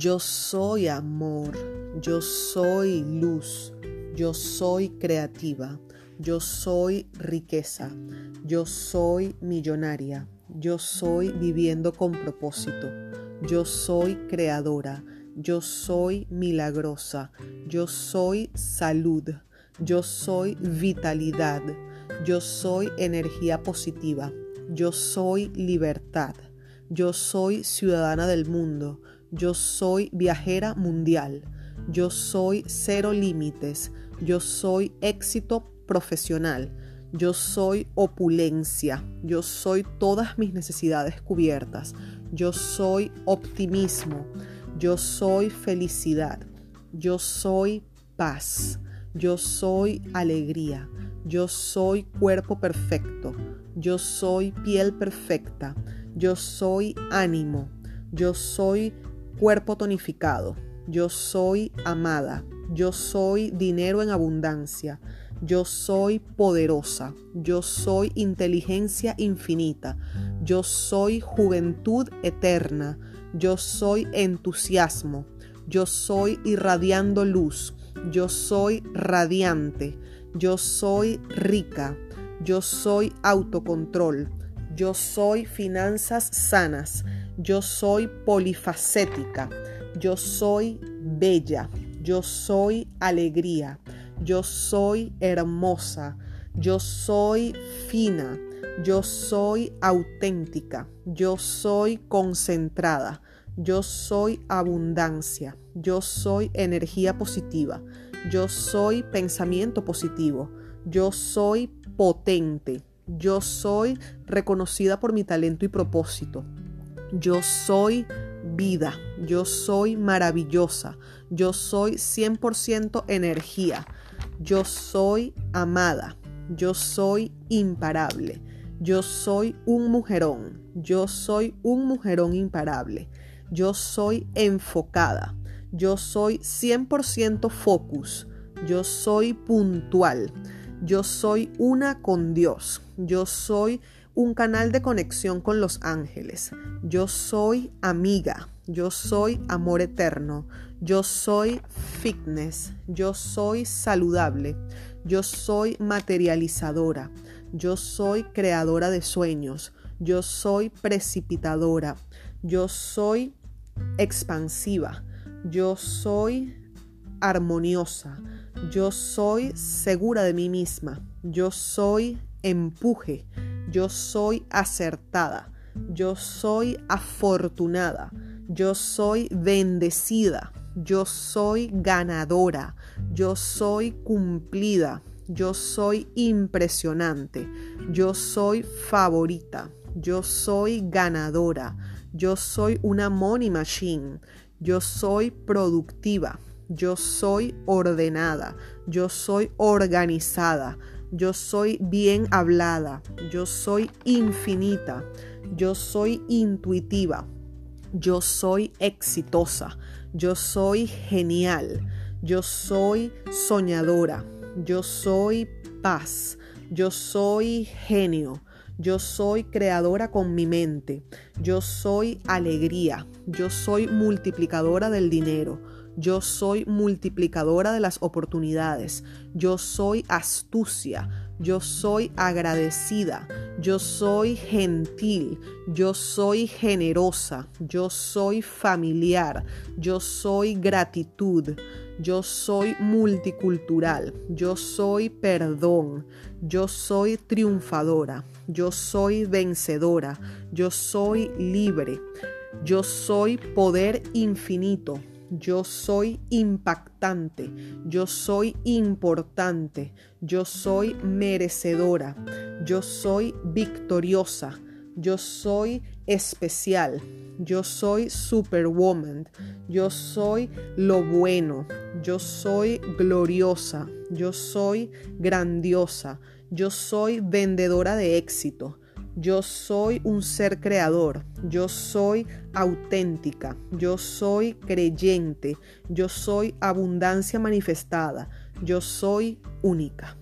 Yo soy amor, yo soy luz, yo soy creativa, yo soy riqueza, yo soy millonaria, yo soy viviendo con propósito, yo soy creadora, yo soy milagrosa, yo soy salud, yo soy vitalidad, yo soy energía positiva, yo soy libertad, yo soy ciudadana del mundo, yo soy viajera mundial. Yo soy cero límites. Yo soy éxito profesional. Yo soy opulencia. Yo soy todas mis necesidades cubiertas. Yo soy optimismo. Yo soy felicidad. Yo soy paz. Yo soy alegría. Yo soy cuerpo perfecto. Yo soy piel perfecta. Yo soy ánimo. Yo soy cuerpo tonificado. Yo soy amada. Yo soy dinero en abundancia. Yo soy poderosa. Yo soy inteligencia infinita. Yo soy juventud eterna. Yo soy entusiasmo. Yo soy irradiando luz. Yo soy radiante. Yo soy rica. Yo soy autocontrol. Yo soy finanzas sanas. Yo soy polifacética. Yo soy bella. Yo soy alegría. Yo soy hermosa. Yo soy fina. Yo soy auténtica. Yo soy concentrada. Yo soy abundancia. Yo soy energía positiva. Yo soy pensamiento positivo. Yo soy potente. Yo soy reconocida por mi talento y propósito. Yo soy vida, yo soy maravillosa, yo soy 100% energía, yo soy amada, yo soy imparable, yo soy un mujerón, yo soy un mujerón imparable, yo soy enfocada, yo soy 100% focus, yo soy puntual, yo soy una con Dios, yo soy un canal de conexión con los ángeles. Yo soy amiga, yo soy amor eterno, yo soy fitness, yo soy saludable, yo soy materializadora, yo soy creadora de sueños, yo soy precipitadora, yo soy expansiva, yo soy armoniosa, yo soy segura de mí misma, yo soy empuje, yo soy acertada, yo soy afortunada, yo soy bendecida, yo soy ganadora, yo soy cumplida, yo soy impresionante, yo soy favorita, yo soy ganadora, yo soy una money machine, yo soy productiva, yo soy ordenada, yo soy organizada, yo soy bien hablada, yo soy infinita, yo soy intuitiva, yo soy exitosa, yo soy genial, yo soy soñadora, yo soy paz, yo soy genio, yo soy creadora con mi mente, yo soy alegría, yo soy multiplicadora del dinero, yo soy multiplicadora de las oportunidades. Yo soy astucia. Yo soy agradecida. Yo soy gentil. Yo soy generosa. Yo soy familiar. Yo soy gratitud. Yo soy multicultural. Yo soy perdón. Yo soy triunfadora. Yo soy vencedora. Yo soy libre. Yo soy poder infinito. Yo soy impactante, yo soy importante, yo soy merecedora, yo soy victoriosa, yo soy especial, yo soy superwoman, yo soy lo bueno, yo soy gloriosa, yo soy grandiosa, yo soy vendedora de éxito, yo soy un ser creador, yo soy auténtica, yo soy creyente, yo soy abundancia manifestada, yo soy única.